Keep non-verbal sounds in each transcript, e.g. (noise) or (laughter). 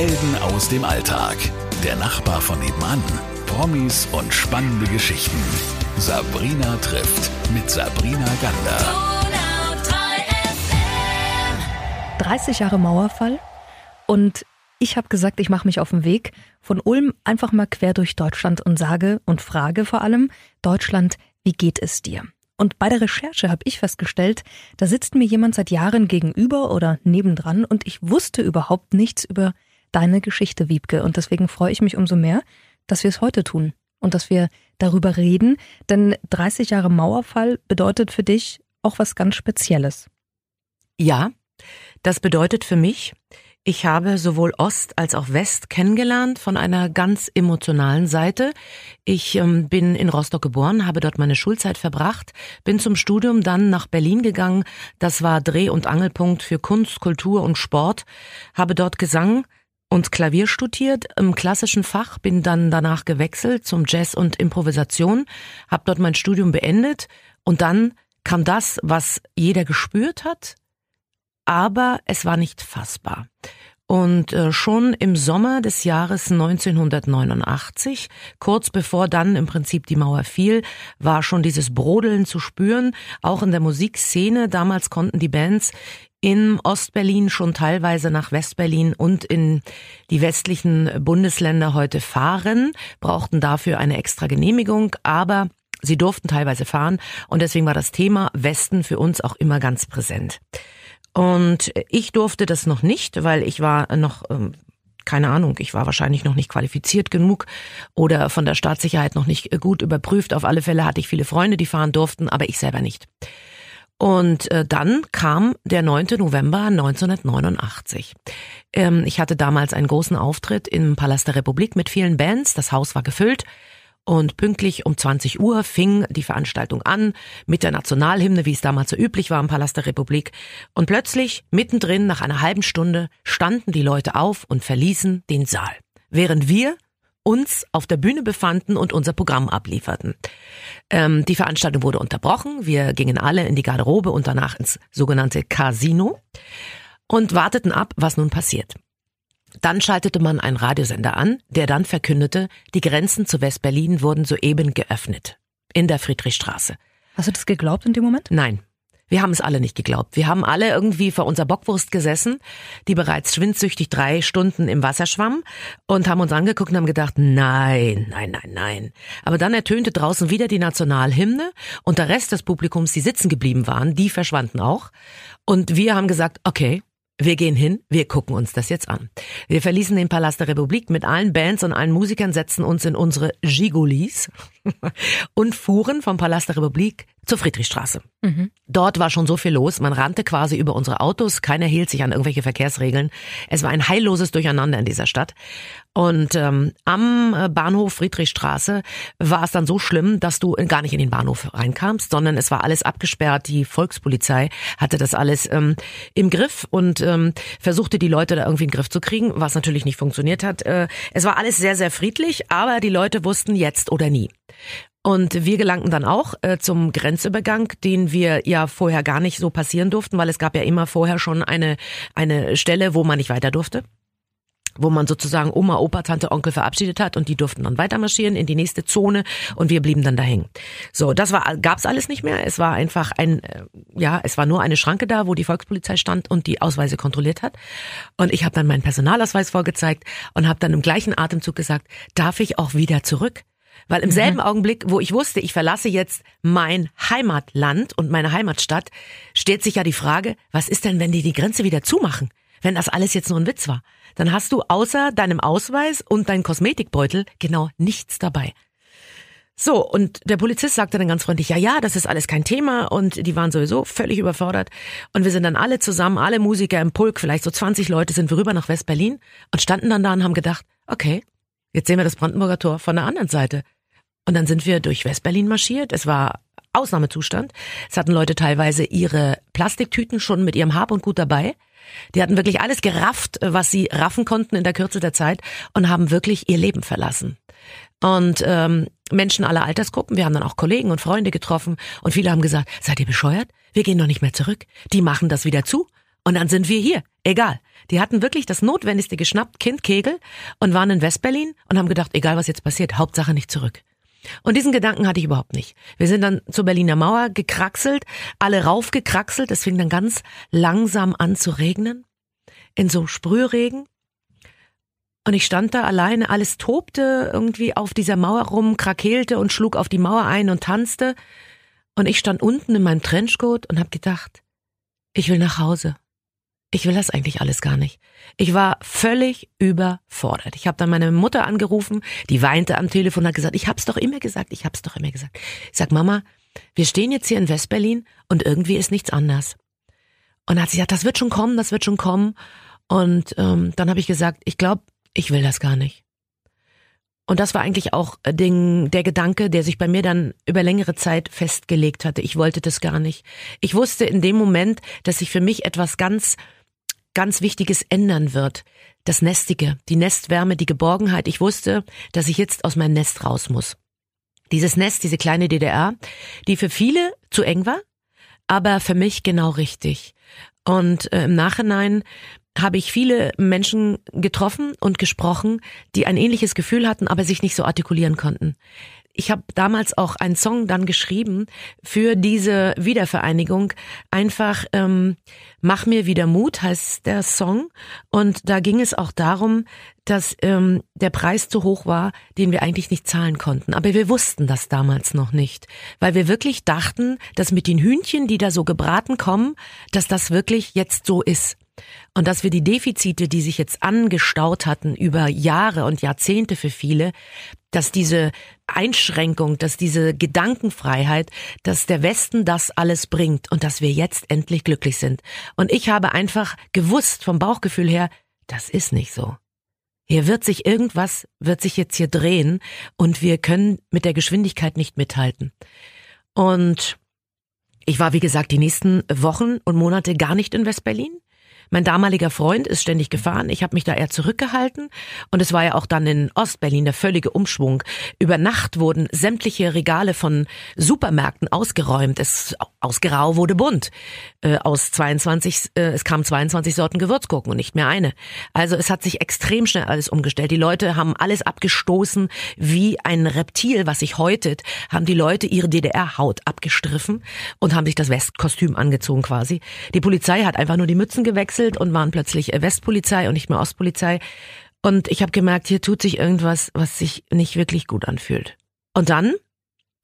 Helden aus dem Alltag. Der Nachbar von nebenan. Promis und spannende Geschichten. Sabrina trifft mit Sabrina Gander. 30 Jahre Mauerfall und ich habe gesagt, ich mache mich auf den Weg von Ulm einfach mal quer durch Deutschland und sage und frage vor allem, Deutschland, wie geht es dir? Und bei der Recherche habe ich festgestellt, da sitzt mir jemand seit Jahren gegenüber oder nebendran und ich wusste überhaupt nichts über deine Geschichte, Wiebke. Und deswegen freue ich mich umso mehr, dass wir es heute tun und dass wir darüber reden. Denn 30 Jahre Mauerfall bedeutet für dich auch was ganz Spezielles. Ja, das bedeutet für mich, ich habe sowohl Ost als auch West kennengelernt von einer ganz emotionalen Seite. Ich ähm, bin in Rostock geboren, habe dort meine Schulzeit verbracht, bin zum Studium dann nach Berlin gegangen. Das war Dreh- und Angelpunkt für Kunst, Kultur und Sport. Habe dort Gesang und Klavier studiert im klassischen Fach, bin dann danach gewechselt zum Jazz und Improvisation, habe dort mein Studium beendet und dann kam das, was jeder gespürt hat, aber es war nicht fassbar. Und äh, schon im Sommer des Jahres 1989, kurz bevor dann im Prinzip die Mauer fiel, war schon dieses Brodeln zu spüren, auch in der Musikszene. Damals konnten die Bands in Ostberlin schon teilweise nach Westberlin und in die westlichen Bundesländer heute fahren, brauchten dafür eine extra Genehmigung, aber sie durften teilweise fahren und deswegen war das Thema Westen für uns auch immer ganz präsent. Und ich durfte das noch nicht, weil ich war noch ähm, keine Ahnung, ich war wahrscheinlich noch nicht qualifiziert genug oder von der Staatssicherheit noch nicht gut überprüft. Auf alle Fälle hatte ich viele Freunde, die fahren durften, aber ich selber nicht. Und äh, dann kam der 9. November 1989. Ähm, ich hatte damals einen großen Auftritt im Palast der Republik mit vielen Bands. Das Haus war gefüllt. Und pünktlich um 20 Uhr fing die Veranstaltung an mit der Nationalhymne, wie es damals so üblich war im Palast der Republik. Und plötzlich, mittendrin, nach einer halben Stunde, standen die Leute auf und verließen den Saal. Während wir uns auf der Bühne befanden und unser Programm ablieferten. Ähm, die Veranstaltung wurde unterbrochen. Wir gingen alle in die Garderobe und danach ins sogenannte Casino und warteten ab, was nun passiert. Dann schaltete man einen Radiosender an, der dann verkündete, die Grenzen zu Westberlin wurden soeben geöffnet. In der Friedrichstraße. Hast du das geglaubt in dem Moment? Nein. Wir haben es alle nicht geglaubt. Wir haben alle irgendwie vor unserer Bockwurst gesessen, die bereits schwindsüchtig drei Stunden im Wasser schwamm und haben uns angeguckt und haben gedacht, nein, nein, nein, nein. Aber dann ertönte draußen wieder die Nationalhymne und der Rest des Publikums, die sitzen geblieben waren, die verschwanden auch. Und wir haben gesagt, okay, wir gehen hin, wir gucken uns das jetzt an. Wir verließen den Palast der Republik mit allen Bands und allen Musikern, setzten uns in unsere Gigolis (laughs) und fuhren vom Palast der Republik zur Friedrichstraße. Mhm. Dort war schon so viel los, man rannte quasi über unsere Autos, keiner hielt sich an irgendwelche Verkehrsregeln. Es war ein heilloses Durcheinander in dieser Stadt. Und ähm, am äh, Bahnhof Friedrichstraße war es dann so schlimm, dass du gar nicht in den Bahnhof reinkamst, sondern es war alles abgesperrt. Die Volkspolizei hatte das alles ähm, im Griff und ähm, versuchte die Leute da irgendwie in den Griff zu kriegen, was natürlich nicht funktioniert hat. Äh, es war alles sehr, sehr friedlich, aber die Leute wussten jetzt oder nie. Und wir gelangten dann auch äh, zum Grenzübergang, den wir ja vorher gar nicht so passieren durften, weil es gab ja immer vorher schon eine, eine Stelle, wo man nicht weiter durfte wo man sozusagen Oma, Opa, Tante, Onkel verabschiedet hat und die durften dann weiter marschieren in die nächste Zone und wir blieben dann da hängen. So, das war gab's alles nicht mehr. Es war einfach ein äh, ja, es war nur eine Schranke da, wo die Volkspolizei stand und die Ausweise kontrolliert hat. Und ich habe dann meinen Personalausweis vorgezeigt und habe dann im gleichen Atemzug gesagt, darf ich auch wieder zurück? Weil im mhm. selben Augenblick, wo ich wusste, ich verlasse jetzt mein Heimatland und meine Heimatstadt, stellt sich ja die Frage, was ist denn, wenn die die Grenze wieder zumachen? Wenn das alles jetzt nur ein Witz war, dann hast du außer deinem Ausweis und deinem Kosmetikbeutel genau nichts dabei. So, und der Polizist sagte dann ganz freundlich, ja, ja, das ist alles kein Thema und die waren sowieso völlig überfordert. Und wir sind dann alle zusammen, alle Musiker im Pulk, vielleicht so 20 Leute, sind wir rüber nach West-Berlin und standen dann da und haben gedacht, okay, jetzt sehen wir das Brandenburger Tor von der anderen Seite. Und dann sind wir durch Westberlin marschiert. Es war Ausnahmezustand. Es hatten Leute teilweise ihre Plastiktüten schon mit ihrem Hab und Gut dabei. Die hatten wirklich alles gerafft, was sie raffen konnten in der Kürze der Zeit und haben wirklich ihr Leben verlassen. Und ähm, Menschen aller Altersgruppen, wir haben dann auch Kollegen und Freunde getroffen und viele haben gesagt, seid ihr bescheuert? Wir gehen doch nicht mehr zurück. Die machen das wieder zu. Und dann sind wir hier. Egal. Die hatten wirklich das Notwendigste geschnappt, Kind Kegel, und waren in Westberlin und haben gedacht, egal was jetzt passiert, Hauptsache nicht zurück. Und diesen Gedanken hatte ich überhaupt nicht. Wir sind dann zur Berliner Mauer gekraxelt, alle raufgekraxelt. Es fing dann ganz langsam an zu regnen. In so Sprühregen. Und ich stand da alleine, alles tobte irgendwie auf dieser Mauer rum, krakeelte und schlug auf die Mauer ein und tanzte. Und ich stand unten in meinem Trenchcoat und habe gedacht, ich will nach Hause. Ich will das eigentlich alles gar nicht. Ich war völlig überfordert. Ich habe dann meine Mutter angerufen, die weinte am Telefon und hat gesagt, ich hab's doch immer gesagt, ich hab's doch immer gesagt. Ich sag, Mama, wir stehen jetzt hier in Westberlin und irgendwie ist nichts anders. Und dann hat sie gesagt, das wird schon kommen, das wird schon kommen. Und ähm, dann habe ich gesagt, ich glaube, ich will das gar nicht. Und das war eigentlich auch äh, den, der Gedanke, der sich bei mir dann über längere Zeit festgelegt hatte. Ich wollte das gar nicht. Ich wusste in dem Moment, dass sich für mich etwas ganz ganz Wichtiges ändern wird. Das Nestige, die Nestwärme, die Geborgenheit. Ich wusste, dass ich jetzt aus meinem Nest raus muss. Dieses Nest, diese kleine DDR, die für viele zu eng war, aber für mich genau richtig. Und äh, im Nachhinein habe ich viele Menschen getroffen und gesprochen, die ein ähnliches Gefühl hatten, aber sich nicht so artikulieren konnten. Ich habe damals auch einen Song dann geschrieben für diese Wiedervereinigung. Einfach ähm, Mach mir wieder Mut heißt der Song. Und da ging es auch darum, dass ähm, der Preis zu hoch war, den wir eigentlich nicht zahlen konnten. Aber wir wussten das damals noch nicht, weil wir wirklich dachten, dass mit den Hühnchen, die da so gebraten kommen, dass das wirklich jetzt so ist. Und dass wir die Defizite, die sich jetzt angestaut hatten über Jahre und Jahrzehnte für viele, dass diese Einschränkung, dass diese Gedankenfreiheit, dass der Westen das alles bringt und dass wir jetzt endlich glücklich sind. Und ich habe einfach gewusst vom Bauchgefühl her, das ist nicht so. Hier wird sich irgendwas, wird sich jetzt hier drehen und wir können mit der Geschwindigkeit nicht mithalten. Und ich war, wie gesagt, die nächsten Wochen und Monate gar nicht in Westberlin. Mein damaliger Freund ist ständig gefahren. Ich habe mich da eher zurückgehalten. Und es war ja auch dann in Ostberlin der völlige Umschwung. Über Nacht wurden sämtliche Regale von Supermärkten ausgeräumt. Es aus Grau wurde bunt. Äh, aus 22, äh, es kamen 22 Sorten Gewürzgurken und nicht mehr eine. Also es hat sich extrem schnell alles umgestellt. Die Leute haben alles abgestoßen wie ein Reptil, was sich häutet, haben die Leute ihre DDR-Haut abgestriffen und haben sich das Westkostüm angezogen quasi. Die Polizei hat einfach nur die Mützen gewechselt gewechselt und waren plötzlich äh, Westpolizei und nicht mehr Ostpolizei. Und ich habe gemerkt, hier tut sich irgendwas, was sich nicht wirklich gut anfühlt. Und dann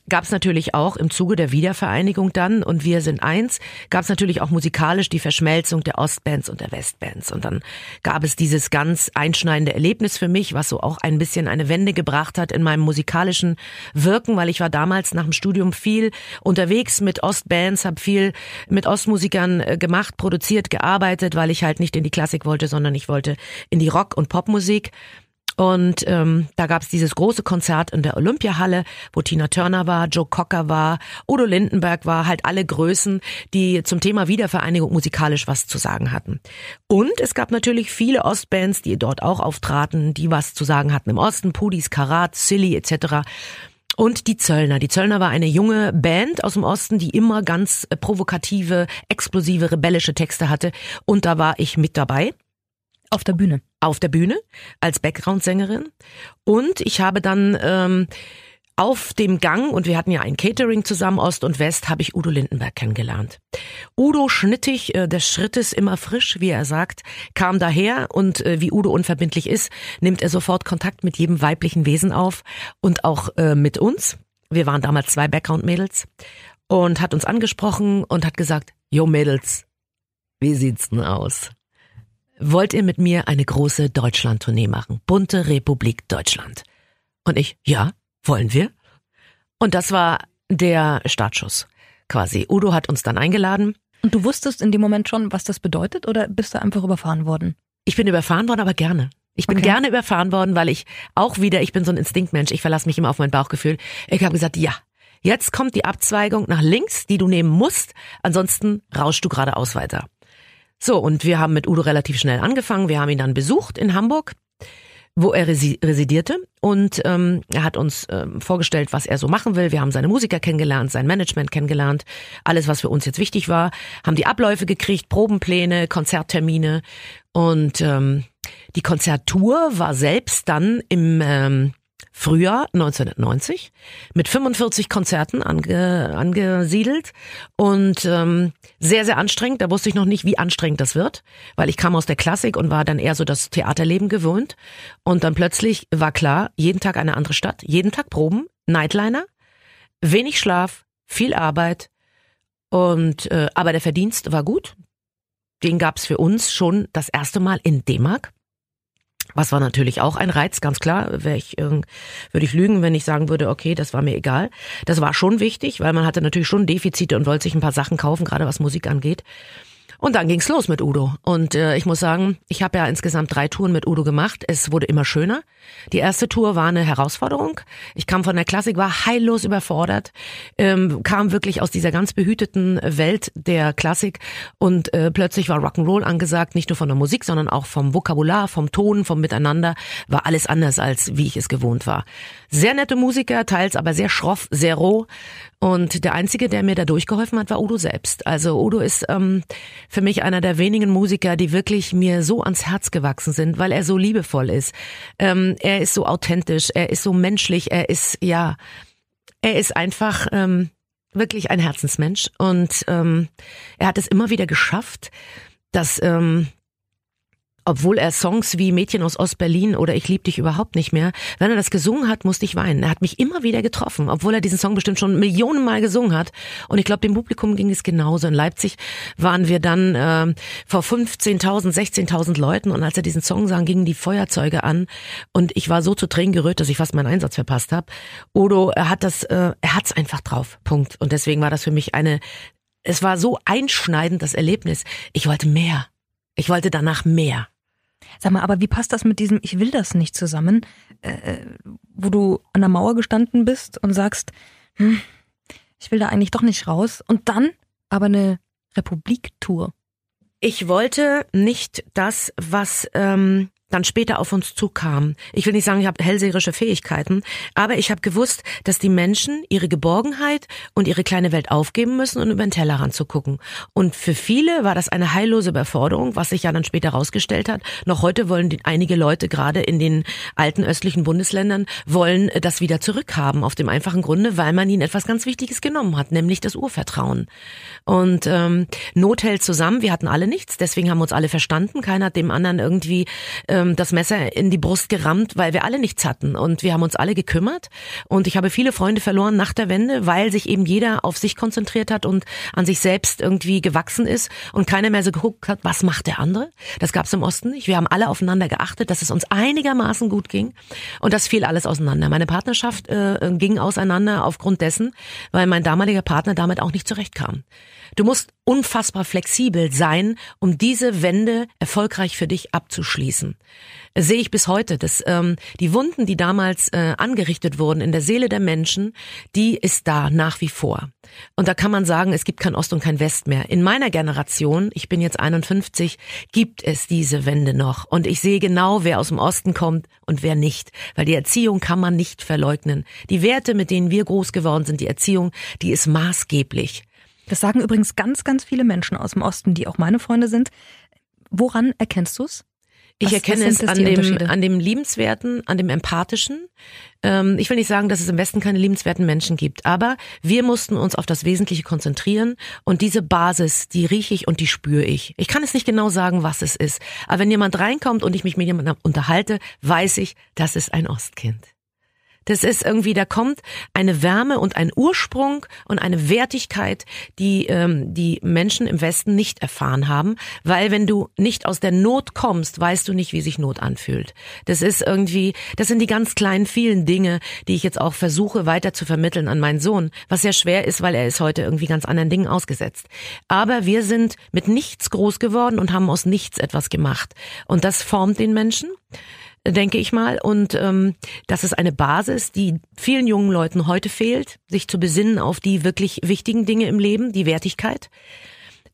gab es natürlich auch im Zuge der Wiedervereinigung dann und wir sind eins, gab es natürlich auch musikalisch die Verschmelzung der Ostbands und der Westbands. Und dann gab es dieses ganz einschneidende Erlebnis für mich, was so auch ein bisschen eine Wende gebracht hat in meinem musikalischen Wirken, weil ich war damals nach dem Studium viel unterwegs mit Ostbands, habe viel mit Ostmusikern äh, gemacht, produziert, gearbeitet, weil ich halt nicht in die Klassik wollte, sondern ich wollte in die Rock- und Popmusik. Und ähm, da gab es dieses große Konzert in der Olympiahalle, wo Tina Turner war, Joe Cocker war, Udo Lindenberg war, halt alle Größen, die zum Thema Wiedervereinigung musikalisch was zu sagen hatten. Und es gab natürlich viele Ostbands, die dort auch auftraten, die was zu sagen hatten im Osten, Pudis, Karat, Silly etc. Und die Zöllner. Die Zöllner war eine junge Band aus dem Osten, die immer ganz äh, provokative, explosive, rebellische Texte hatte. Und da war ich mit dabei. Auf der Bühne. Auf der Bühne als Background-Sängerin. Und ich habe dann ähm, auf dem Gang, und wir hatten ja ein Catering zusammen, Ost und West, habe ich Udo Lindenberg kennengelernt. Udo schnittig, äh, des Schrittes immer frisch, wie er sagt, kam daher und äh, wie Udo unverbindlich ist, nimmt er sofort Kontakt mit jedem weiblichen Wesen auf und auch äh, mit uns. Wir waren damals zwei Background-Mädels und hat uns angesprochen und hat gesagt, Jo Mädels, wie sieht's denn aus? Wollt ihr mit mir eine große Deutschland-Tournee machen? Bunte Republik Deutschland. Und ich, ja, wollen wir? Und das war der Startschuss quasi. Udo hat uns dann eingeladen. Und du wusstest in dem Moment schon, was das bedeutet oder bist du einfach überfahren worden? Ich bin überfahren worden, aber gerne. Ich bin okay. gerne überfahren worden, weil ich auch wieder, ich bin so ein Instinktmensch, ich verlasse mich immer auf mein Bauchgefühl. Ich habe gesagt, ja, jetzt kommt die Abzweigung nach links, die du nehmen musst, ansonsten rauschst du geradeaus weiter. So, und wir haben mit Udo relativ schnell angefangen. Wir haben ihn dann besucht in Hamburg. wo er residierte und ähm, er hat uns ähm, vorgestellt, was er so machen will. Wir haben seine Musiker kennengelernt, sein Management kennengelernt, alles, was für uns jetzt wichtig war, haben die Abläufe gekriegt, Probenpläne, Konzerttermine und ähm, die Konzerttour war selbst dann im ähm, Frühjahr 1990 mit 45 Konzerten ange, angesiedelt und ähm, sehr, sehr anstrengend. Da wusste ich noch nicht, wie anstrengend das wird, weil ich kam aus der Klassik und war dann eher so das Theaterleben gewöhnt. Und dann plötzlich war klar, jeden Tag eine andere Stadt, jeden Tag Proben, Nightliner, wenig Schlaf, viel Arbeit und äh, aber der Verdienst war gut. Den gab's für uns schon das erste Mal in D-Mark. Was war natürlich auch ein Reiz, ganz klar. Ich, würde ich lügen, wenn ich sagen würde, okay, das war mir egal. Das war schon wichtig, weil man hatte natürlich schon Defizite und wollte sich ein paar Sachen kaufen, gerade was Musik angeht. Und dann ging's los mit Udo. Und äh, ich muss sagen, ich habe ja insgesamt drei Touren mit Udo gemacht. Es wurde immer schöner. Die erste Tour war eine Herausforderung. Ich kam von der Klassik, war heillos überfordert, ähm, kam wirklich aus dieser ganz behüteten Welt der Klassik und äh, plötzlich war Rock'n'Roll angesagt, nicht nur von der Musik, sondern auch vom Vokabular, vom Ton, vom Miteinander, war alles anders als wie ich es gewohnt war. Sehr nette Musiker, teils aber sehr schroff, sehr roh. Und der Einzige, der mir da durchgeholfen hat, war Udo selbst. Also Udo ist ähm, für mich einer der wenigen Musiker, die wirklich mir so ans Herz gewachsen sind, weil er so liebevoll ist. Ähm, er ist so authentisch, er ist so menschlich, er ist, ja, er ist einfach ähm, wirklich ein Herzensmensch. Und ähm, er hat es immer wieder geschafft, dass ähm, obwohl er Songs wie Mädchen aus Ostberlin oder Ich lieb dich überhaupt nicht mehr, wenn er das gesungen hat, musste ich weinen. Er hat mich immer wieder getroffen, obwohl er diesen Song bestimmt schon Millionen Mal gesungen hat. Und ich glaube, dem Publikum ging es genauso. In Leipzig waren wir dann äh, vor 15.000, 16.000 Leuten und als er diesen Song sang, gingen die Feuerzeuge an und ich war so zu Tränen gerührt, dass ich fast meinen Einsatz verpasst habe. Odo, er hat das, äh, er hat's einfach drauf. Punkt. Und deswegen war das für mich eine, es war so einschneidend das Erlebnis. Ich wollte mehr. Ich wollte danach mehr. Sag mal, aber wie passt das mit diesem Ich will das nicht zusammen, äh, äh, wo du an der Mauer gestanden bist und sagst, hm, ich will da eigentlich doch nicht raus und dann aber eine Republiktour. Ich wollte nicht das, was ähm, dann später auf uns zukam. Ich will nicht sagen, ich habe hellseherische Fähigkeiten, aber ich habe gewusst, dass die Menschen ihre Geborgenheit und ihre kleine Welt aufgeben müssen und über den Tellerrand zu gucken. Und für viele war das eine heillose Überforderung, was sich ja dann später herausgestellt hat. Noch heute wollen die, einige Leute gerade in den alten östlichen Bundesländern wollen das wieder zurückhaben, auf dem einfachen Grunde, weil man ihnen etwas ganz Wichtiges genommen hat, nämlich das Urvertrauen. Und ähm, Not hält zusammen. Wir hatten alle nichts, deswegen haben uns alle verstanden. Keiner hat dem anderen irgendwie äh, ähm, das Messer in die Brust gerammt, weil wir alle nichts hatten und wir haben uns alle gekümmert und ich habe viele Freunde verloren nach der Wende, weil sich eben jeder auf sich konzentriert hat und an sich selbst irgendwie gewachsen ist und keiner mehr so geguckt hat, was macht der andere. Das gab es im Osten nicht. Wir haben alle aufeinander geachtet, dass es uns einigermaßen gut ging und das fiel alles auseinander. Meine Partnerschaft äh, ging auseinander aufgrund dessen, weil mein damaliger Partner damit auch nicht zurechtkam. Du musst unfassbar flexibel sein, um diese Wende erfolgreich für dich abzuschließen. Sehe ich bis heute, dass ähm, die Wunden, die damals äh, angerichtet wurden in der Seele der Menschen, die ist da nach wie vor. Und da kann man sagen, es gibt kein Ost und kein West mehr. In meiner Generation, ich bin jetzt 51, gibt es diese Wende noch. Und ich sehe genau, wer aus dem Osten kommt und wer nicht. Weil die Erziehung kann man nicht verleugnen. Die Werte, mit denen wir groß geworden sind, die Erziehung, die ist maßgeblich. Das sagen übrigens ganz, ganz viele Menschen aus dem Osten, die auch meine Freunde sind. Woran erkennst du Ich erkenne es an dem, an dem Liebenswerten, an dem Empathischen. Ähm, ich will nicht sagen, dass es im Westen keine liebenswerten Menschen gibt, aber wir mussten uns auf das Wesentliche konzentrieren und diese Basis, die rieche ich und die spüre ich. Ich kann es nicht genau sagen, was es ist, aber wenn jemand reinkommt und ich mich mit jemandem unterhalte, weiß ich, das ist ein Ostkind. Das ist irgendwie, da kommt eine Wärme und ein Ursprung und eine Wertigkeit, die ähm, die Menschen im Westen nicht erfahren haben, weil wenn du nicht aus der Not kommst, weißt du nicht, wie sich Not anfühlt. Das ist irgendwie, das sind die ganz kleinen vielen Dinge, die ich jetzt auch versuche weiter zu vermitteln an meinen Sohn, was sehr schwer ist, weil er ist heute irgendwie ganz anderen Dingen ausgesetzt. Aber wir sind mit nichts groß geworden und haben aus nichts etwas gemacht und das formt den Menschen denke ich mal. Und ähm, das ist eine Basis, die vielen jungen Leuten heute fehlt, sich zu besinnen auf die wirklich wichtigen Dinge im Leben, die Wertigkeit.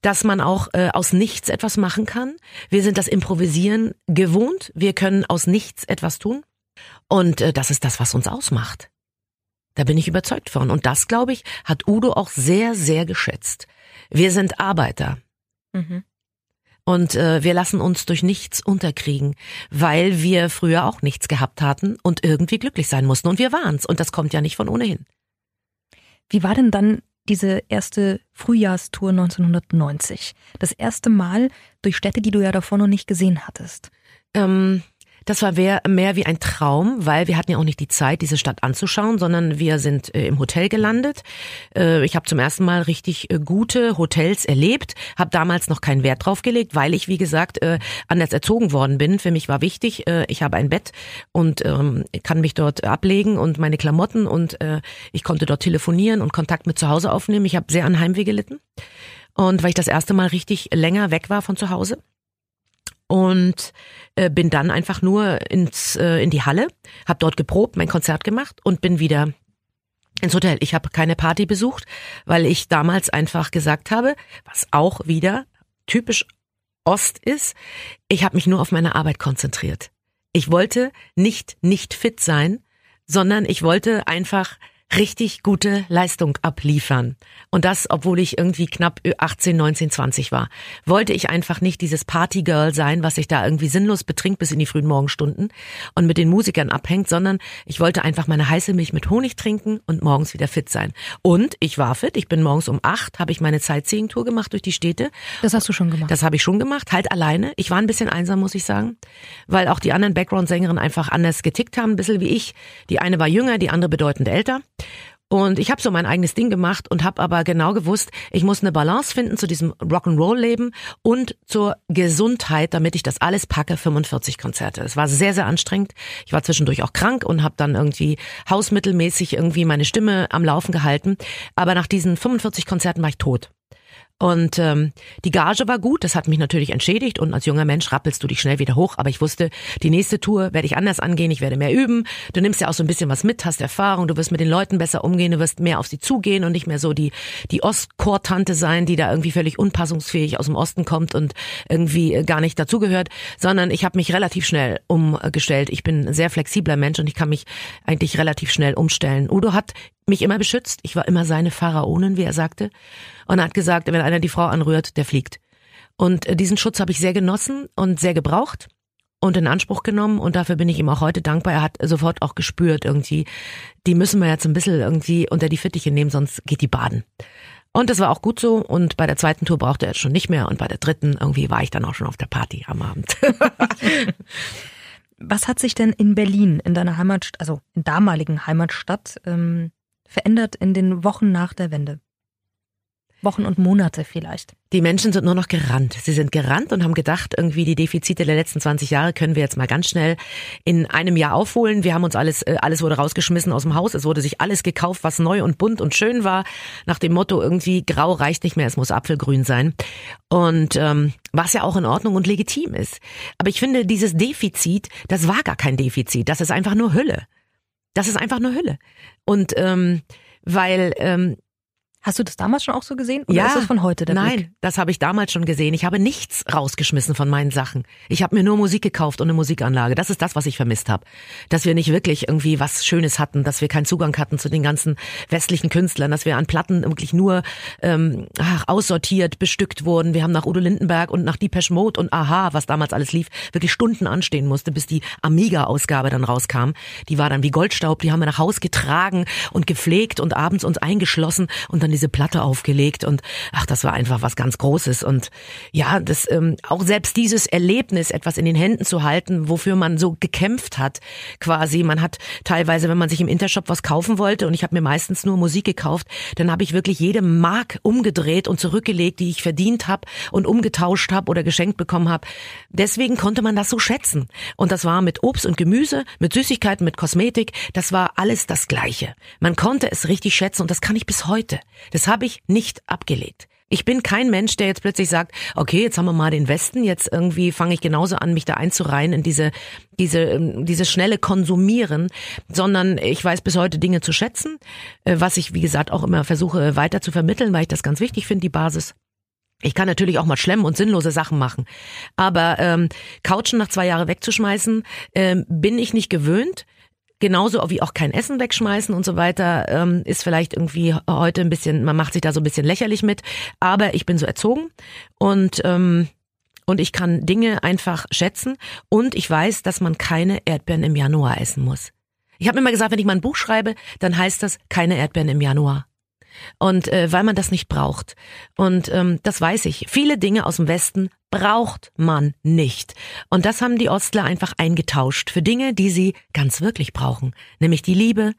dass man auch äh, aus nichts etwas machen kann. Wir sind das Improvisieren gewohnt. Wir können aus nichts etwas tun. Und äh, das ist das, was uns ausmacht. Da bin ich überzeugt von. Und das, glaube ich, hat Udo auch sehr, sehr geschätzt. Wir sind Arbeiter. Mhm. Und äh, wir lassen uns durch nichts unterkriegen, weil wir früher auch nichts gehabt hatten und irgendwie glücklich sein mussten. Und wir waren's. Und das kommt ja nicht von ohnehin. Wie war denn dann diese erste Frühjahrstour 1990? Das erste Mal durch Städte, die du ja davor noch nicht gesehen hattest. Ähm, das war mehr wie ein Traum, weil wir hatten ja auch nicht die Zeit, diese Stadt anzuschauen, sondern wir sind äh, im Hotel gelandet. Äh, ich habe zum ersten Mal richtig äh, gute Hotels erlebt, habe damals noch keinen Wert drauf gelegt, weil ich, wie gesagt, anders erzogen worden bin. Für mich war wichtig, ich habe ein Bett und ähm, kann mich dort ablegen und meine Klamotten und ich konnte dort telefonieren und Kontakt mit zu Hause aufnehmen. Ich habe sehr an Heimweh gelitten. Und weil ich das erste Mal richtig länger weg war von zu Hause und äh, bin dann einfach nur ins äh, in die Halle, habe dort geprobt, mein Konzert gemacht und bin wieder ins Hotel. Ich habe keine Party besucht, weil ich damals einfach gesagt habe, was auch wieder typisch Ost ist, ich habe mich nur auf meine Arbeit konzentriert. Ich wollte nicht nicht fit sein, sondern ich wollte einfach richtig gute Leistung abliefern. Und das, obwohl ich irgendwie knapp 18, 19, 20 war. Wollte ich einfach nicht dieses Partygirl sein, was sich da irgendwie sinnlos betrinkt bis in die frühen Morgenstunden und mit den Musikern abhängt, sondern ich wollte einfach meine heiße Milch mit Honig trinken und morgens wieder fit sein. Und ich war fit. Ich bin morgens um acht, habe ich meine Sightseeing-Tour gemacht durch die Städte. Das hast du schon gemacht? Das habe ich schon gemacht, halt alleine. Ich war ein bisschen einsam, muss ich sagen, weil auch die anderen Background-Sängerinnen einfach anders getickt haben, ein bisschen wie ich. Die eine war jünger, die andere bedeutend älter. Und ich habe so mein eigenes Ding gemacht und habe aber genau gewusst, ich muss eine Balance finden zu diesem Rock'n'Roll-Leben und zur Gesundheit, damit ich das alles packe. 45 Konzerte. Es war sehr, sehr anstrengend. Ich war zwischendurch auch krank und habe dann irgendwie hausmittelmäßig irgendwie meine Stimme am Laufen gehalten. Aber nach diesen 45 Konzerten war ich tot. Und ähm, die Gage war gut, das hat mich natürlich entschädigt und als junger Mensch rappelst du dich schnell wieder hoch. Aber ich wusste, die nächste Tour werde ich anders angehen, ich werde mehr üben. Du nimmst ja auch so ein bisschen was mit, hast Erfahrung, du wirst mit den Leuten besser umgehen, du wirst mehr auf sie zugehen und nicht mehr so die, die Ostchor-Tante sein, die da irgendwie völlig unpassungsfähig aus dem Osten kommt und irgendwie äh, gar nicht dazugehört, sondern ich habe mich relativ schnell umgestellt. Ich bin ein sehr flexibler Mensch und ich kann mich eigentlich relativ schnell umstellen. Udo hat mich immer beschützt. Ich war immer seine Pharaonin, wie er sagte. Und er hat gesagt, wenn einer die Frau anrührt, der fliegt. Und äh, diesen Schutz habe ich sehr genossen und sehr gebraucht und in Anspruch genommen und dafür bin ich ihm auch heute dankbar. Er hat sofort auch gespürt irgendwie, die müssen wir jetzt ein bisschen irgendwie unter die Fittiche nehmen, sonst geht die baden. Und das war auch gut so und bei der zweiten Tour brauchte er es schon nicht mehr und bei der dritten irgendwie war ich dann auch schon auf der Party am Abend. (laughs) Was hat sich denn in Berlin, in deiner Heimatstadt, also in damaligen Heimatstadt, ähm, verändert in den Wochen nach der Wende? Wochen und Monate vielleicht. Die Menschen sind nur noch gerannt. Sie sind gerannt und haben gedacht, irgendwie die Defizite der letzten 20 Jahre können wir jetzt mal ganz schnell in einem Jahr aufholen. Wir haben uns alles, äh, alles wurde rausgeschmissen aus dem Haus. Es wurde sich alles gekauft, was neu und bunt und schön war. Nach dem Motto irgendwie grau reicht nicht mehr, es muss apfelgrün sein. Und ähm, was ja auch in Ordnung und legitim ist. Aber ich finde, dieses Defizit, das war gar kein Defizit. Das ist einfach nur Hülle. Das ist einfach nur Hülle. Und ähm, weil ähm, Hast du das damals schon auch so gesehen? Oder ja, ist das von heute der Nein, Blick? das habe ich damals schon gesehen. Ich habe nichts rausgeschmissen von meinen Sachen. Ich habe mir nur Musik gekauft und eine Musikanlage. Das ist das, was ich vermisst habe. Dass wir nicht wirklich irgendwie was Schönes hatten, dass wir keinen Zugang hatten zu den ganzen westlichen Künstlern, dass wir an Platten wirklich nur ähm, ach, aussortiert, bestückt wurden. Wir haben nach Udo Lindenberg und nach Depeche Mode und Aha, was damals alles lief, wirklich Stunden anstehen musste, bis die Amiga-Ausgabe dann rauskam. Die war dann wie Goldstaub, die haben wir nach Haus getragen und gepflegt und abends uns eingeschlossen und dann diese Platte aufgelegt und ach, das war einfach was ganz Großes und ja, das ähm, auch selbst dieses Erlebnis, etwas in den Händen zu halten, wofür man so gekämpft hat, quasi. Man hat teilweise, wenn man sich im Intershop was kaufen wollte und ich habe mir meistens nur Musik gekauft, dann habe ich wirklich jede Mark umgedreht und zurückgelegt, die ich verdient habe und umgetauscht habe oder geschenkt bekommen habe. Deswegen konnte man das so schätzen und das war mit Obst und Gemüse, mit Süßigkeiten, mit Kosmetik, das war alles das Gleiche. Man konnte es richtig schätzen und das kann ich bis heute. Das habe ich nicht abgelegt. Ich bin kein Mensch, der jetzt plötzlich sagt, okay, jetzt haben wir mal den Westen, jetzt irgendwie fange ich genauso an, mich da einzureihen in diese, diese, ähm, diese schnelle Konsumieren, sondern ich weiß bis heute Dinge zu schätzen, äh, was ich, wie gesagt, auch immer versuche weiter zu vermitteln, weil ich das ganz wichtig finde, die Basis. Ich kann natürlich auch mal schlemmen und sinnlose Sachen machen. Aber ähm, Couchen nach zwei Jahren wegzuschmeißen, ähm, bin ich nicht gewöhnt. Genauso wie auch kein Essen wegschmeißen und so weiter, ähm, ist vielleicht irgendwie heute ein bisschen, man macht sich da so ein bisschen lächerlich mit. Aber ich bin so erzogen und ähm, und ich kann Dinge einfach schätzen und ich weiß, dass man keine Erdbeeren im Januar essen muss. Ich habe immer gesagt, wenn ich mal ein Buch schreibe, dann heißt das keine Erdbeeren im Januar. Und äh, weil man das nicht braucht. Und ähm, das weiß ich. Viele Dinge aus dem Westen braucht man nicht. Und das haben die Ostler einfach eingetauscht für Dinge, die sie ganz wirklich brauchen. Nämlich die Liebe,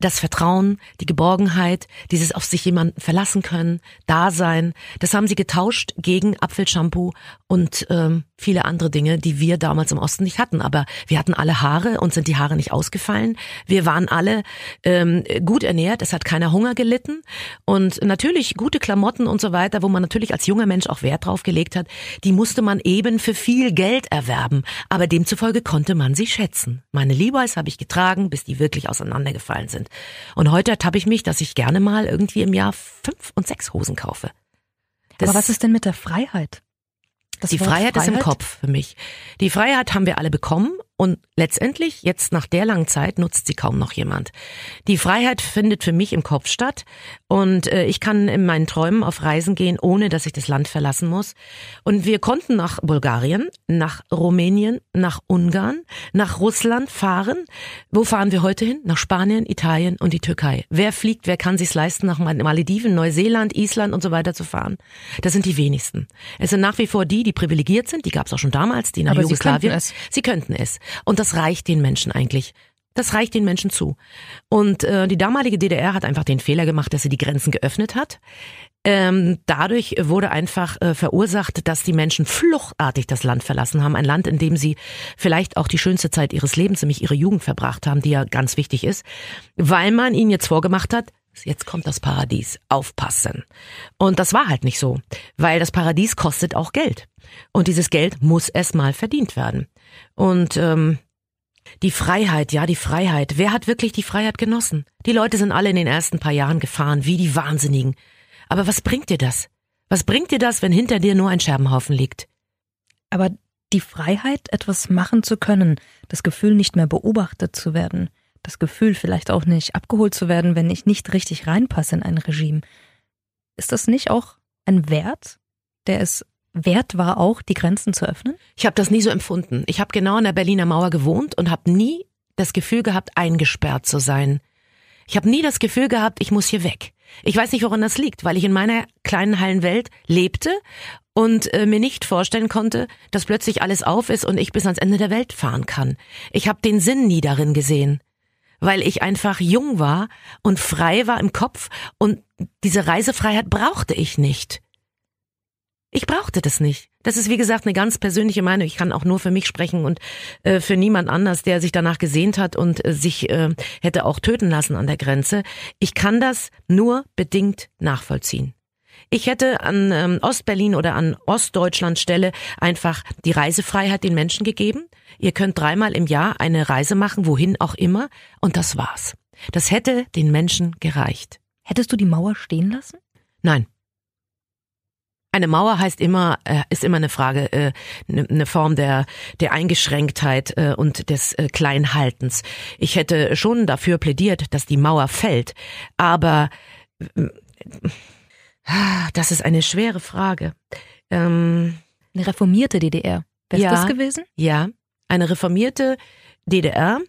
das Vertrauen, die Geborgenheit, dieses auf sich jemanden verlassen können, Dasein, das haben sie getauscht gegen Apfelshampoo und ähm, viele andere Dinge, die wir damals im Osten nicht hatten. Aber wir hatten alle Haare und sind die Haare nicht ausgefallen. Wir waren alle ähm, gut ernährt, es hat keiner Hunger gelitten und natürlich gute Klamotten und so weiter, wo man natürlich als junger Mensch auch Wert drauf gelegt hat, die musste man eben für viel Geld erwerben. Aber demzufolge konnte man sie schätzen. Meine Levi's habe ich getragen, bis die wirklich auseinandergefallen sind. Und heute ertappe ich mich, dass ich gerne mal irgendwie im Jahr fünf und sechs Hosen kaufe. Das Aber was ist denn mit der Freiheit? Das die Freiheit, Freiheit ist im Kopf für mich. Die Freiheit haben wir alle bekommen und letztendlich, jetzt nach der langen Zeit, nutzt sie kaum noch jemand. Die Freiheit findet für mich im Kopf statt und äh, ich kann in meinen Träumen auf Reisen gehen, ohne dass ich das Land verlassen muss. Und wir konnten nach Bulgarien, nach Rumänien, nach Ungarn, nach Russland fahren. Wo fahren wir heute hin? Nach Spanien, Italien und die Türkei. Wer fliegt, wer kann sich's leisten, nach Malediven, Neuseeland, Island und so weiter zu fahren? Das sind die wenigsten. Es sind nach wie vor die, die privilegiert sind, die gab's auch schon damals, die nach Aber Jugoslawien. Sie könnten es. Sie könnten es. Und das reicht den Menschen eigentlich. Das reicht den Menschen zu. Und äh, die damalige DDR hat einfach den Fehler gemacht, dass sie die Grenzen geöffnet hat. Ähm, dadurch wurde einfach äh, verursacht, dass die Menschen fluchtartig das Land verlassen haben. Ein Land, in dem sie vielleicht auch die schönste Zeit ihres Lebens, nämlich ihre Jugend verbracht haben, die ja ganz wichtig ist, weil man ihnen jetzt vorgemacht hat, jetzt kommt das Paradies, aufpassen. Und das war halt nicht so, weil das Paradies kostet auch Geld. Und dieses Geld muss erstmal verdient werden. Und ähm, die Freiheit, ja, die Freiheit. Wer hat wirklich die Freiheit genossen? Die Leute sind alle in den ersten paar Jahren gefahren, wie die Wahnsinnigen. Aber was bringt dir das? Was bringt dir das, wenn hinter dir nur ein Scherbenhaufen liegt? Aber die Freiheit, etwas machen zu können, das Gefühl, nicht mehr beobachtet zu werden, das Gefühl, vielleicht auch nicht abgeholt zu werden, wenn ich nicht richtig reinpasse in ein Regime, ist das nicht auch ein Wert, der es wert war, auch die Grenzen zu öffnen? Ich habe das nie so empfunden. Ich habe genau an der Berliner Mauer gewohnt und habe nie das Gefühl gehabt, eingesperrt zu sein. Ich habe nie das Gefühl gehabt, ich muss hier weg. Ich weiß nicht, woran das liegt, weil ich in meiner kleinen heilen Welt lebte und äh, mir nicht vorstellen konnte, dass plötzlich alles auf ist und ich bis ans Ende der Welt fahren kann. Ich habe den Sinn nie darin gesehen, weil ich einfach jung war und frei war im Kopf und diese Reisefreiheit brauchte ich nicht. Ich brauchte das nicht. Das ist, wie gesagt, eine ganz persönliche Meinung. Ich kann auch nur für mich sprechen und äh, für niemand anders, der sich danach gesehnt hat und äh, sich äh, hätte auch töten lassen an der Grenze. Ich kann das nur bedingt nachvollziehen. Ich hätte an ähm, Ostberlin oder an Ostdeutschland Stelle einfach die Reisefreiheit den Menschen gegeben. Ihr könnt dreimal im Jahr eine Reise machen, wohin auch immer, und das war's. Das hätte den Menschen gereicht. Hättest du die Mauer stehen lassen? Nein. Eine Mauer heißt immer, äh, ist immer eine Frage, äh, eine ne Form der, der Eingeschränktheit äh, und des Kleinhaltens. Ich hätte schon dafür plädiert, dass die Mauer fällt, aber das ist eine schwere Frage. Ähm, eine reformierte DDR. Wäre ja, das gewesen? Ja, eine reformierte DDR,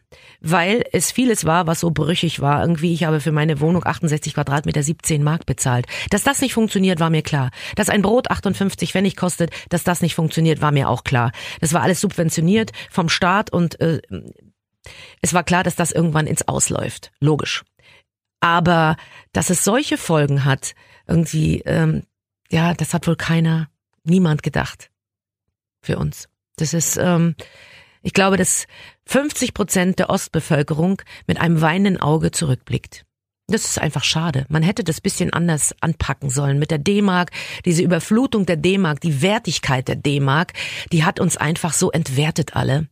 weil es vieles war, was so brüchig war. Irgendwie, ich habe für meine Wohnung 68 Quadratmeter 17 Mark bezahlt. Dass das nicht funktioniert, war mir klar. Dass ein Brot 58 Pfennig kostet, dass das nicht funktioniert, war mir auch klar. Das war alles subventioniert vom Staat und äh, es war klar, dass das irgendwann ins Ausläuft. Logisch. Aber dass es solche Folgen hat, irgendwie, ähm, ja, das hat wohl keiner, niemand gedacht für uns. Das ist, ähm, ich glaube, dass 50 Prozent der Ostbevölkerung mit einem weinenden Auge zurückblickt. Das ist einfach schade. Man hätte das bisschen anders anpacken sollen mit der D-Mark. Diese Überflutung der D-Mark, die Wertigkeit der D-Mark, die hat uns einfach so entwertet alle.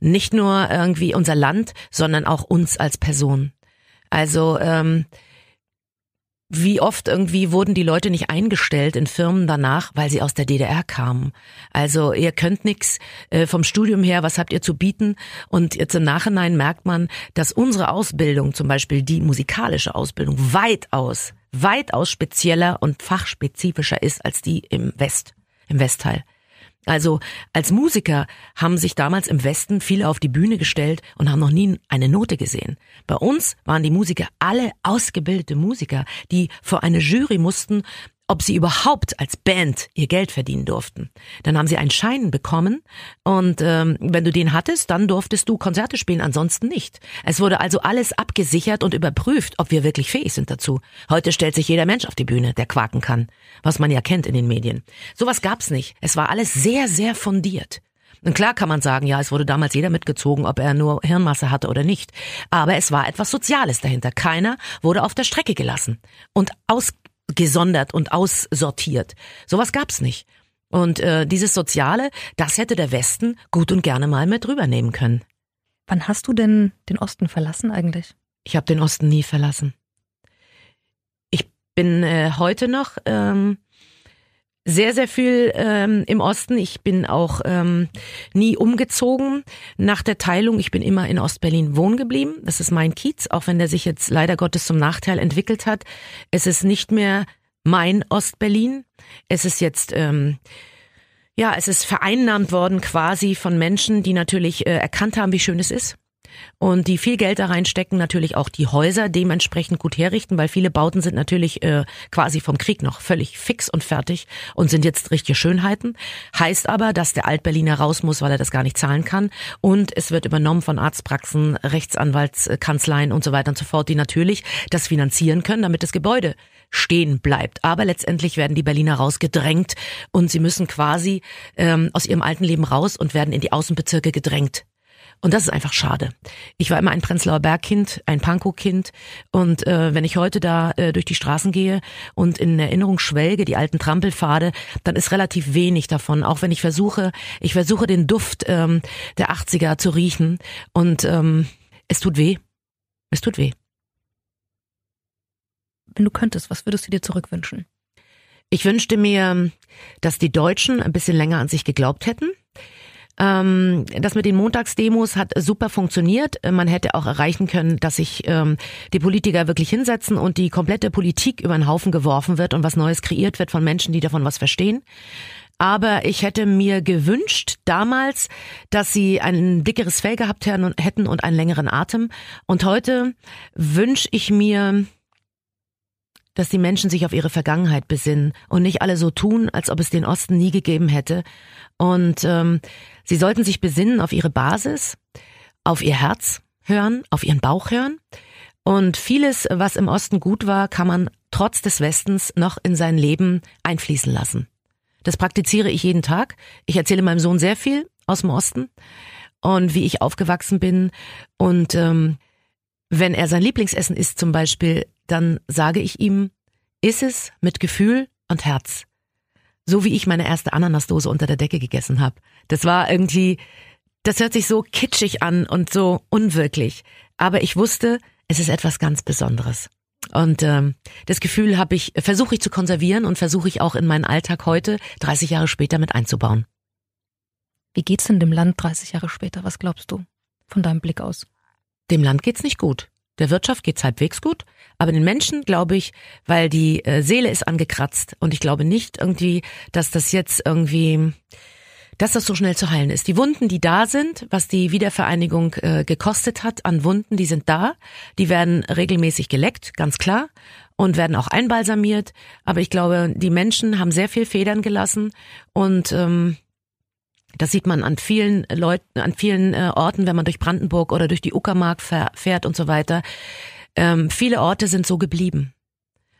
Nicht nur irgendwie unser Land, sondern auch uns als Person. Also ähm, wie oft irgendwie wurden die Leute nicht eingestellt in Firmen danach, weil sie aus der DDR kamen. Also ihr könnt nix äh, vom Studium her, was habt ihr zu bieten? Und jetzt im Nachhinein merkt man, dass unsere Ausbildung, zum Beispiel die musikalische Ausbildung, weitaus, weitaus spezieller und fachspezifischer ist als die im West, im Westteil. Also als Musiker haben sich damals im Westen viele auf die Bühne gestellt und haben noch nie eine Note gesehen. Bei uns waren die Musiker alle ausgebildete Musiker, die vor eine Jury mussten ob sie überhaupt als Band ihr Geld verdienen durften. Dann haben sie einen Schein bekommen und ähm, wenn du den hattest, dann durftest du Konzerte spielen, ansonsten nicht. Es wurde also alles abgesichert und überprüft, ob wir wirklich fähig sind dazu. Heute stellt sich jeder Mensch auf die Bühne, der quaken kann, was man ja kennt in den Medien. Sowas gab's nicht. Es war alles sehr, sehr fundiert. Und klar kann man sagen, ja, es wurde damals jeder mitgezogen, ob er nur Hirnmasse hatte oder nicht. Aber es war etwas Soziales dahinter. Keiner wurde auf der Strecke gelassen und aus gesondert und aussortiert. Sowas gab's nicht. Und äh, dieses Soziale, das hätte der Westen gut und gerne mal mit rübernehmen können. Wann hast du denn den Osten verlassen eigentlich? Ich habe den Osten nie verlassen. Ich bin äh, heute noch ähm, sehr, sehr viel ähm, im Osten. Ich bin auch ähm, nie umgezogen nach der Teilung. Ich bin immer in Ostberlin wohnen geblieben. Das ist mein Kiez, auch wenn der sich jetzt leider Gottes zum Nachteil entwickelt hat. Es ist nicht mehr mein Ostberlin. Es ist jetzt ähm, ja, es ist vereinnahmt worden quasi von Menschen, die natürlich äh, erkannt haben, wie schön es ist und die viel Geld da reinstecken, natürlich auch die Häuser dementsprechend gut herrichten, weil viele Bauten sind natürlich äh, quasi vom Krieg noch völlig fix und fertig und sind jetzt richtige Schönheiten. Heißt aber, dass der Altberliner raus muss, weil er das gar nicht zahlen kann und es wird übernommen von Arztpraxen, Rechtsanwaltskanzleien und so weiter und so fort, die natürlich das finanzieren können, damit das Gebäude stehen bleibt. Aber letztendlich werden die Berliner rausgedrängt und sie müssen quasi ähm, aus ihrem alten Leben raus und werden in die Außenbezirke gedrängt. Und das ist einfach schade. Ich war immer ein Prenzlauer Bergkind, ein Pankow-Kind. Und äh, wenn ich heute da äh, durch die Straßen gehe und in Erinnerung schwelge, die alten Trampelpfade, dann ist relativ wenig davon. Auch wenn ich versuche, ich versuche den Duft ähm, der 80er zu riechen. Und ähm, es tut weh. Es tut weh. Wenn du könntest, was würdest du dir zurückwünschen? Ich wünschte mir, dass die Deutschen ein bisschen länger an sich geglaubt hätten ähm, das mit den Montagsdemos hat super funktioniert. Man hätte auch erreichen können, dass sich ähm, die Politiker wirklich hinsetzen und die komplette Politik über den Haufen geworfen wird und was Neues kreiert wird von Menschen, die davon was verstehen. Aber ich hätte mir gewünscht damals, dass sie ein dickeres Fell gehabt hätten und einen längeren Atem. Und heute wünsche ich mir, dass die Menschen sich auf ihre Vergangenheit besinnen und nicht alle so tun, als ob es den Osten nie gegeben hätte. Und ähm, Sie sollten sich besinnen auf ihre Basis, auf ihr Herz hören, auf ihren Bauch hören. Und vieles, was im Osten gut war, kann man trotz des Westens noch in sein Leben einfließen lassen. Das praktiziere ich jeden Tag. Ich erzähle meinem Sohn sehr viel aus dem Osten und wie ich aufgewachsen bin. Und ähm, wenn er sein Lieblingsessen isst zum Beispiel, dann sage ich ihm, iss es mit Gefühl und Herz. So wie ich meine erste Ananasdose unter der Decke gegessen habe. Das war irgendwie, das hört sich so kitschig an und so unwirklich. Aber ich wusste, es ist etwas ganz Besonderes. Und ähm, das Gefühl habe ich, versuche ich zu konservieren und versuche ich auch in meinen Alltag heute, 30 Jahre später, mit einzubauen. Wie geht's denn dem Land 30 Jahre später? Was glaubst du von deinem Blick aus? Dem Land geht's nicht gut. Der Wirtschaft geht's halbwegs gut, aber den Menschen glaube ich, weil die äh, Seele ist angekratzt und ich glaube nicht irgendwie, dass das jetzt irgendwie dass das so schnell zu heilen ist. Die Wunden, die da sind, was die Wiedervereinigung äh, gekostet hat an Wunden, die sind da. Die werden regelmäßig geleckt, ganz klar, und werden auch einbalsamiert. Aber ich glaube, die Menschen haben sehr viel Federn gelassen und ähm, das sieht man an vielen Leuten, an vielen äh, Orten, wenn man durch Brandenburg oder durch die Uckermark fährt und so weiter. Ähm, viele Orte sind so geblieben.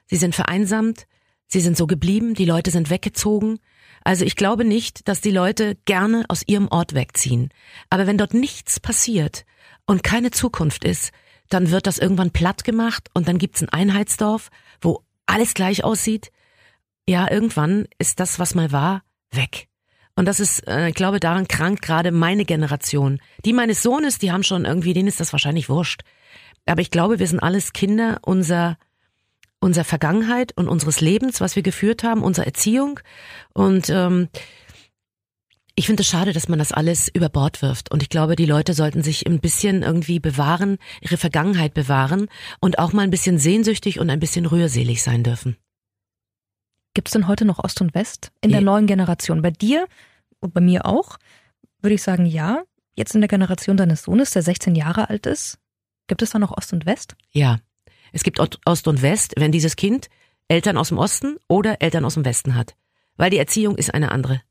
Sie sind vereinsamt, sie sind so geblieben, die Leute sind weggezogen. Also ich glaube nicht, dass die Leute gerne aus ihrem Ort wegziehen. Aber wenn dort nichts passiert und keine Zukunft ist, dann wird das irgendwann platt gemacht und dann gibt's ein Einheitsdorf, wo alles gleich aussieht. Ja, irgendwann ist das, was mal war, weg. Und das ist, äh, ich glaube, daran krankt gerade meine Generation. Die meines Sohnes, die haben schon irgendwie, denen ist das wahrscheinlich wurscht. Aber ich glaube, wir sind alles Kinder unserer, unserer Vergangenheit und unseres Lebens, was wir geführt haben, unserer Erziehung. Und ähm, ich finde es schade, dass man das alles über Bord wirft. Und ich glaube, die Leute sollten sich ein bisschen irgendwie bewahren, ihre Vergangenheit bewahren und auch mal ein bisschen sehnsüchtig und ein bisschen rührselig sein dürfen. Gibt es denn heute noch Ost und West in der neuen Generation? Bei dir und bei mir auch, würde ich sagen, ja. Jetzt in der Generation deines Sohnes, der 16 Jahre alt ist, gibt es da noch Ost und West? Ja, es gibt Ost und West, wenn dieses Kind Eltern aus dem Osten oder Eltern aus dem Westen hat. Weil die Erziehung ist eine andere.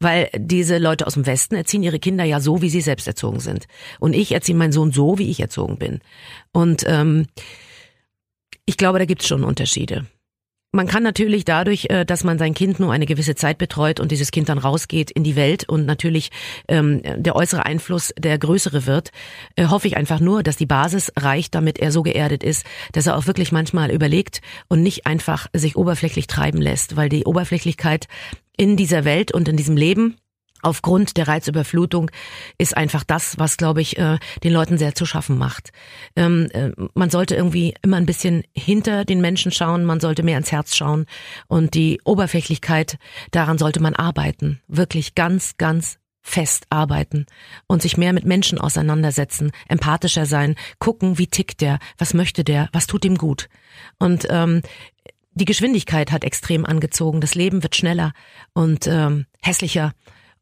Weil diese Leute aus dem Westen erziehen ihre Kinder ja so, wie sie selbst erzogen sind. Und ich erziehe meinen Sohn so, wie ich erzogen bin. Und ähm, ich glaube, da gibt es schon Unterschiede. Man kann natürlich dadurch, äh, dass man sein Kind nur eine gewisse Zeit betreut und dieses Kind dann rausgeht in die Welt und natürlich ähm, der äußere Einfluss der größere wird, äh, hoffe ich einfach nur, dass die Basis reicht, damit er so geerdet ist, dass er auch wirklich manchmal überlegt und nicht einfach sich oberflächlich treiben lässt, weil die Oberflächlichkeit in dieser Welt und in diesem Leben aufgrund der Reizüberflutung ist einfach das, was, glaube ich, äh, den Leuten sehr zu schaffen macht. Ähm, äh, man sollte irgendwie immer ein bisschen hinter den Menschen schauen, man sollte mehr ins Herz schauen und die Oberflächlichkeit, daran sollte man arbeiten, wirklich ganz, ganz fest arbeiten und sich mehr mit Menschen auseinandersetzen, empathischer sein, gucken, wie tickt der, was möchte der, was tut ihm gut. Und ähm, die Geschwindigkeit hat extrem angezogen, das Leben wird schneller und ähm, hässlicher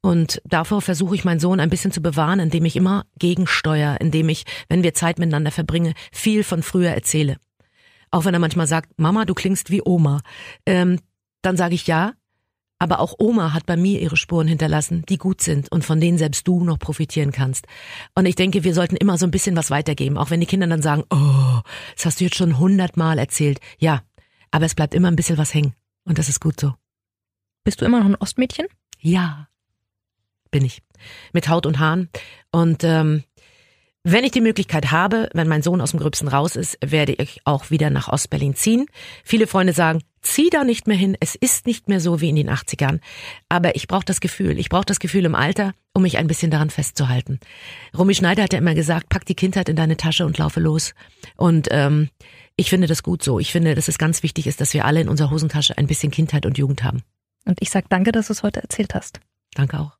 und davor versuche ich meinen Sohn ein bisschen zu bewahren, indem ich immer gegensteuere, indem ich, wenn wir Zeit miteinander verbringe, viel von früher erzähle. Auch wenn er manchmal sagt, Mama, du klingst wie Oma. Ähm, dann sage ich ja, aber auch Oma hat bei mir ihre Spuren hinterlassen, die gut sind und von denen selbst du noch profitieren kannst. Und ich denke, wir sollten immer so ein bisschen was weitergeben, auch wenn die Kinder dann sagen, oh, das hast du jetzt schon hundertmal erzählt. Ja, aber es bleibt immer ein bisschen was hängen. Und das ist gut so. Bist du immer noch ein Ostmädchen? Ja bin ich. Mit Haut und Haaren. Und ähm, wenn ich die Möglichkeit habe, wenn mein Sohn aus dem Gröbsten raus ist, werde ich auch wieder nach Ostberlin ziehen. Viele Freunde sagen, zieh da nicht mehr hin, es ist nicht mehr so wie in den 80ern. Aber ich brauche das Gefühl, ich brauche das Gefühl im Alter, um mich ein bisschen daran festzuhalten. Romy Schneider hat ja immer gesagt, pack die Kindheit in deine Tasche und laufe los. Und ähm, ich finde das gut so. Ich finde, dass es ganz wichtig ist, dass wir alle in unserer Hosentasche ein bisschen Kindheit und Jugend haben. Und ich sag danke, dass du es heute erzählt hast. Danke auch.